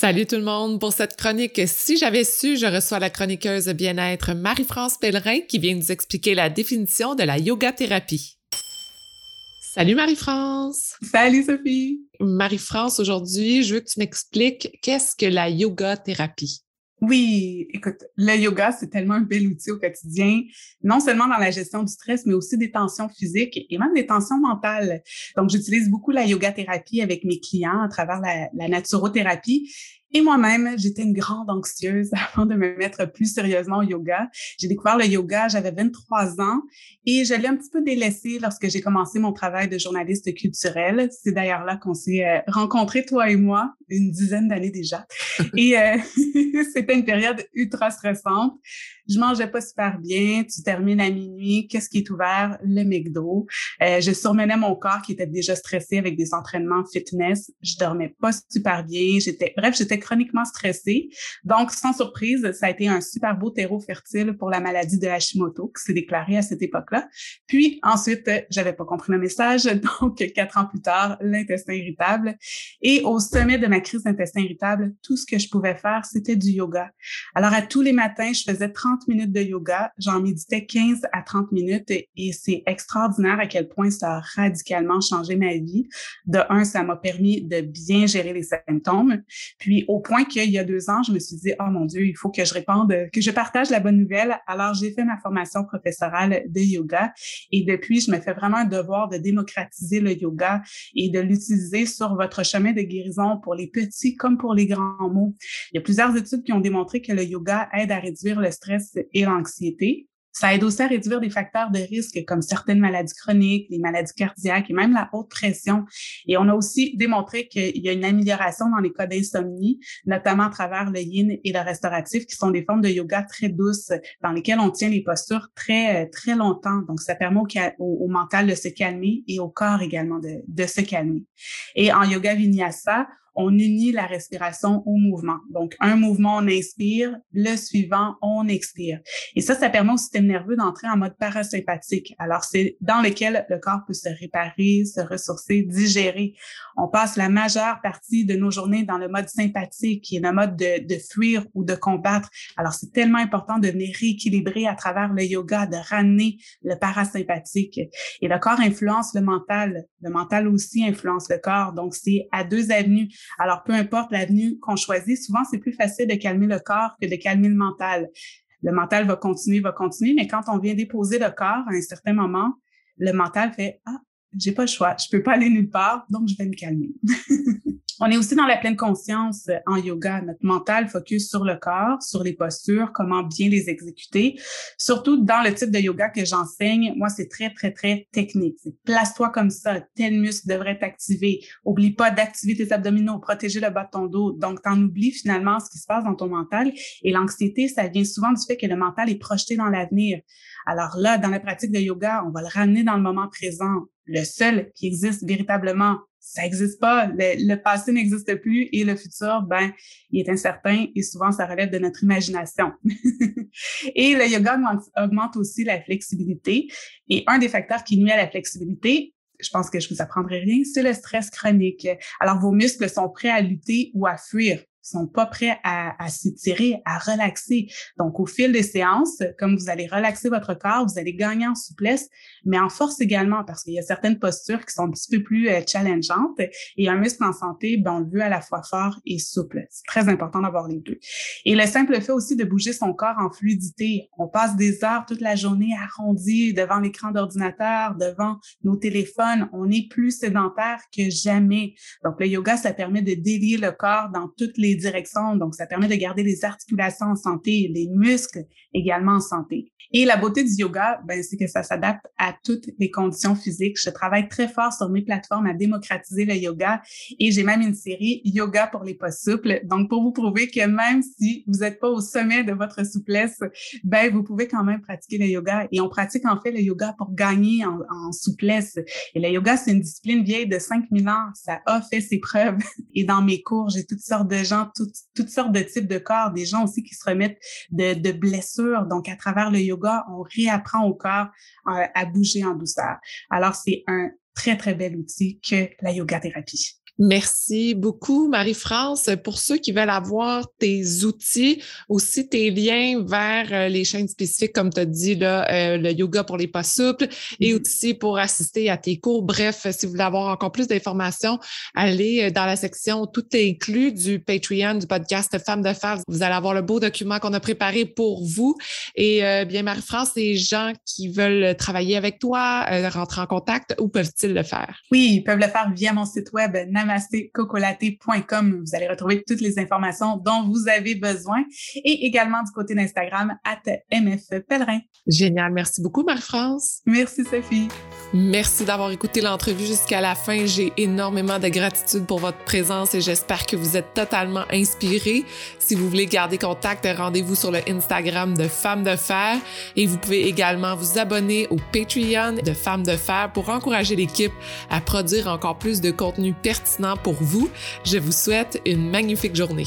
Salut tout le monde. Pour cette chronique, si j'avais su, je reçois la chroniqueuse bien-être Marie-France Pellerin qui vient nous expliquer la définition de la yoga thérapie. Salut Marie-France. Salut Sophie. Marie-France, aujourd'hui, je veux que tu m'expliques qu'est-ce que la yoga thérapie. Oui, écoute, le yoga, c'est tellement un bel outil au quotidien, non seulement dans la gestion du stress, mais aussi des tensions physiques et même des tensions mentales. Donc, j'utilise beaucoup la yoga thérapie avec mes clients à travers la, la naturothérapie. Et moi-même, j'étais une grande anxieuse avant de me mettre plus sérieusement au yoga. J'ai découvert le yoga, j'avais 23 ans et je l'ai un petit peu délaissé lorsque j'ai commencé mon travail de journaliste culturel. C'est d'ailleurs là qu'on s'est euh, rencontrés, toi et moi, une dizaine d'années déjà. et euh, c'était une période ultra stressante je mangeais pas super bien, tu termines à minuit, qu'est-ce qui est ouvert? Le McDo. Euh, je surmenais mon corps qui était déjà stressé avec des entraînements fitness. Je dormais pas super bien. J'étais, bref, j'étais chroniquement stressée. Donc, sans surprise, ça a été un super beau terreau fertile pour la maladie de Hashimoto qui s'est déclarée à cette époque-là. Puis ensuite, j'avais pas compris le message. Donc, quatre ans plus tard, l'intestin irritable. Et au sommet de ma crise d'intestin irritable, tout ce que je pouvais faire, c'était du yoga. Alors, à tous les matins, je faisais 30 minutes de yoga. J'en méditais 15 à 30 minutes et c'est extraordinaire à quel point ça a radicalement changé ma vie. De un, ça m'a permis de bien gérer les symptômes. Puis au point qu'il y a deux ans, je me suis dit, oh mon Dieu, il faut que je répande, que je partage la bonne nouvelle. Alors j'ai fait ma formation professorale de yoga et depuis, je me fais vraiment un devoir de démocratiser le yoga et de l'utiliser sur votre chemin de guérison pour les petits comme pour les grands mots. Il y a plusieurs études qui ont démontré que le yoga aide à réduire le stress et l'anxiété. Ça aide aussi à réduire des facteurs de risque comme certaines maladies chroniques, les maladies cardiaques et même la haute pression. Et on a aussi démontré qu'il y a une amélioration dans les cas d'insomnie, notamment à travers le yin et le restauratif, qui sont des formes de yoga très douces dans lesquelles on tient les postures très, très longtemps. Donc, ça permet au, mental de se calmer et au corps également de, se calmer. Et en yoga vinyasa, on unit la respiration au mouvement. Donc, un mouvement, on inspire, le suivant, on expire. Et ça, ça permet au système nerveux d'entrer en mode parasympathique. Alors, c'est dans lequel le corps peut se réparer, se ressourcer, digérer. On passe la majeure partie de nos journées dans le mode sympathique, qui est le mode de, de fuir ou de combattre. Alors, c'est tellement important de venir rééquilibrer à travers le yoga, de ramener le parasympathique. Et le corps influence le mental. Le mental aussi influence le corps. Donc, c'est à deux avenues. Alors, peu importe l'avenue qu'on choisit, souvent, c'est plus facile de calmer le corps que de calmer le mental. Le mental va continuer, va continuer, mais quand on vient déposer le corps à un certain moment, le mental fait Ah, j'ai pas le choix, je peux pas aller nulle part, donc je vais me calmer. On est aussi dans la pleine conscience euh, en yoga. Notre mental focus sur le corps, sur les postures, comment bien les exécuter. Surtout dans le type de yoga que j'enseigne, moi, c'est très, très, très technique. Place-toi comme ça, tel muscle devrait être activé. Oublie pas d'activer tes abdominaux, protéger le bas de ton dos. Donc, t'en oublies finalement ce qui se passe dans ton mental. Et l'anxiété, ça vient souvent du fait que le mental est projeté dans l'avenir. Alors là, dans la pratique de yoga, on va le ramener dans le moment présent. Le seul qui existe véritablement ça n'existe pas. Le, passé n'existe plus et le futur, ben, il est incertain et souvent ça relève de notre imagination. et le yoga augmente, aussi la flexibilité. Et un des facteurs qui nuit à la flexibilité, je pense que je vous apprendrai rien, c'est le stress chronique. Alors, vos muscles sont prêts à lutter ou à fuir sont pas prêts à, à s'étirer, à relaxer. Donc, au fil des séances, comme vous allez relaxer votre corps, vous allez gagner en souplesse, mais en force également, parce qu'il y a certaines postures qui sont un petit peu plus euh, challengeantes. Et un muscle en santé, ben, on le veut à la fois fort et souple. C'est très important d'avoir les deux. Et le simple fait aussi de bouger son corps en fluidité. On passe des heures toute la journée arrondie devant l'écran d'ordinateur, devant nos téléphones. On est plus sédentaire que jamais. Donc, le yoga, ça permet de délier le corps dans toutes les directions. Donc, ça permet de garder les articulations en santé, les muscles également en santé. Et la beauté du yoga, ben, c'est que ça s'adapte à toutes les conditions physiques. Je travaille très fort sur mes plateformes à démocratiser le yoga et j'ai même une série yoga pour les pas souples. Donc, pour vous prouver que même si vous n'êtes pas au sommet de votre souplesse, ben, vous pouvez quand même pratiquer le yoga. Et on pratique en fait le yoga pour gagner en, en souplesse. Et le yoga, c'est une discipline vieille de 5000 ans. Ça a fait ses preuves. Et dans mes cours, j'ai toutes sortes de gens, toutes, sortes de types de corps, des gens aussi qui se remettent de, de blessures. Donc, à travers le yoga, on réapprend au corps euh, à bouger en douceur. Alors, c'est un très, très bel outil que la yoga thérapie. Merci beaucoup, Marie-France. Pour ceux qui veulent avoir tes outils, aussi tes liens vers euh, les chaînes spécifiques, comme tu as dit, là, euh, le yoga pour les pas souples et mm-hmm. aussi pour assister à tes cours. Bref, si vous voulez avoir encore plus d'informations, allez euh, dans la section Tout est inclus du Patreon du podcast Femmes de Fer. Vous allez avoir le beau document qu'on a préparé pour vous. Et bien, Marie-France, les gens qui veulent travailler avec toi, rentrer en contact, où peuvent-ils le faire? Oui, ils peuvent le faire via mon site web namaste-cocolaté.com. Vous allez retrouver toutes les informations dont vous avez besoin et également du côté d'Instagram at MF Pellerin. Génial. Merci beaucoup, Marie-France. Merci, Sophie. Merci d'avoir écouté l'entrevue jusqu'à la fin. J'ai énormément de gratitude pour votre présence et j'espère que vous êtes totalement inspirés. Si vous voulez garder contact, rendez-vous sur le Instagram de Femmes de Fer et vous pouvez également vous abonner au Patreon de Femmes de Fer pour encourager l'équipe à produire encore plus de contenu pour vous. Je vous souhaite une magnifique journée.